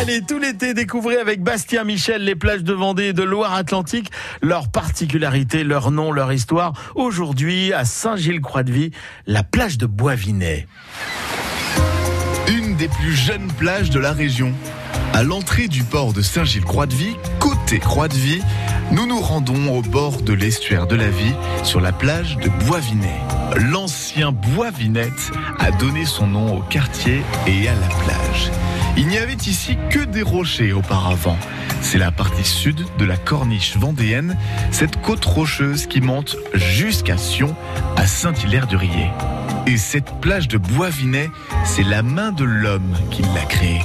Allez, tout l'été, découvrez avec Bastien Michel les plages de Vendée et de Loire-Atlantique, leurs particularités, leur nom, leur histoire. Aujourd'hui, à Saint-Gilles-Croix-de-Vie, la plage de Boisvinet. Une des plus jeunes plages de la région. À l'entrée du port de Saint-Gilles-Croix-de-Vie, côté Croix-de-Vie, nous nous rendons au bord de l'estuaire de la Vie, sur la plage de Boisvinet. L'ancien Boisvinette a donné son nom au quartier et à la plage. Il n'y avait ici que des rochers auparavant. C'est la partie sud de la corniche vendéenne, cette côte rocheuse qui monte jusqu'à Sion, à Saint-Hilaire-du-Riez. Et cette plage de Boisvinet, c'est la main de l'homme qui l'a créée.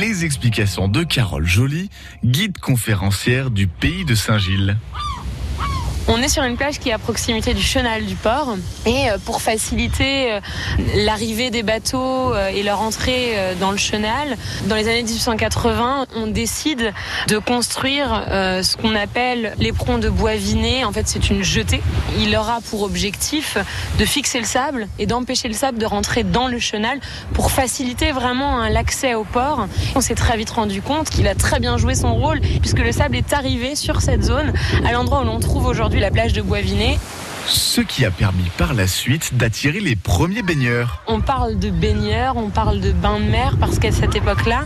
Les explications de Carole Joly, guide conférencière du pays de Saint-Gilles. On est sur une plage qui est à proximité du chenal du port et euh, pour faciliter euh, l'arrivée des bateaux euh, et leur entrée dans le chenal, dans les années 1880, on décide de construire ce qu'on appelle l'éperon de Boisvinet. En fait, c'est une jetée. Il aura pour objectif de fixer le sable et d'empêcher le sable de rentrer dans le chenal pour faciliter vraiment hein, l'accès au port. On s'est très vite rendu compte qu'il a très bien joué son rôle puisque le sable est arrivé sur cette zone à l'endroit où l'on trouve aujourd'hui la plage de Boisvinet ce qui a permis par la suite d'attirer les premiers baigneurs. On parle de baigneurs, on parle de bains de mer parce qu'à cette époque-là,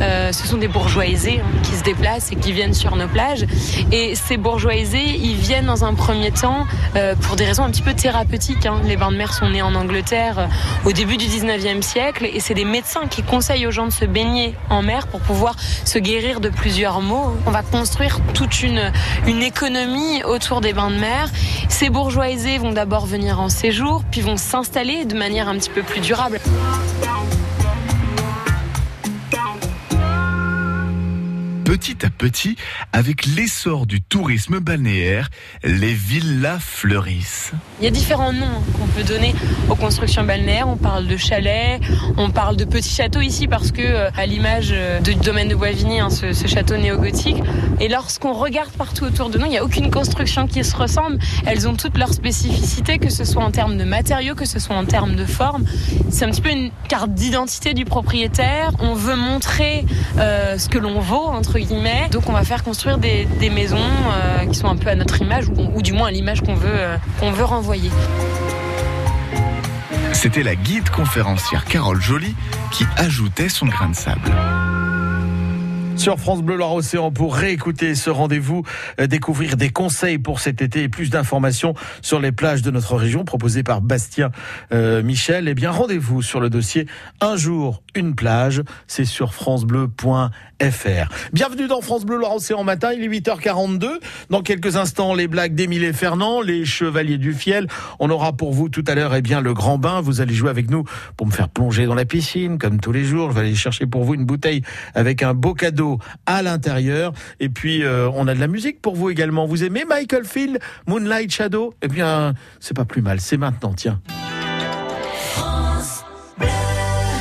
euh, ce sont des bourgeois aisés hein, qui se déplacent et qui viennent sur nos plages. Et ces bourgeois aisés, ils viennent dans un premier temps euh, pour des raisons un petit peu thérapeutiques. Hein. Les bains de mer sont nés en Angleterre euh, au début du 19e siècle et c'est des médecins qui conseillent aux gens de se baigner en mer pour pouvoir se guérir de plusieurs maux. On va construire toute une, une économie autour des bains de mer. Ces bourgeois aisés vont d'abord venir en séjour, puis vont s'installer de manière un petit peu plus durable. Petit à petit, avec l'essor du tourisme balnéaire, les villas fleurissent. Il y a différents noms qu'on peut donner aux constructions balnéaires. On parle de chalets, on parle de petits châteaux ici parce que, euh, à l'image euh, du domaine de Boisvigny, hein, ce, château néo-gothique, et lorsqu'on regarde partout autour de nous, il n'y a aucune construction qui se ressemble. Elles ont toutes leurs spécificités, que ce soit en termes de matériaux, que ce soit en termes de forme. C'est un petit peu une carte d'identité du propriétaire. On veut montrer euh, ce que l'on vaut, entre Donc on va faire construire des, maisons qui sont un peu à notre image, ou, du moins à l'image veut, qu'on veut renvoyer. C'était la guide conférencière Carole Joly qui ajoutait son grain de sable sur France Bleu Loire Océan pour réécouter ce rendez-vous, euh, découvrir des conseils pour cet été et plus d'informations sur les plages de notre région proposées par Bastien euh, Michel. Eh bien, rendez-vous sur le dossier Un jour, une plage. C'est sur francebleu.fr. Bienvenue dans France Bleu Loire Océan matin. Il est 8h42. Dans quelques instants, les blagues d'Émile Fernand, les chevaliers du fiel. On aura pour vous tout à l'heure, eh bien, le grand bain. Vous allez jouer avec nous pour me faire plonger dans la piscine, comme tous les jours. Je vais aller chercher pour vous une bouteille avec un beau cadeau à l'intérieur. Et puis, euh, on a de la musique pour vous également. Vous aimez Michael Field, Moonlight Shadow? Eh bien, c'est pas plus mal. C'est maintenant, tiens.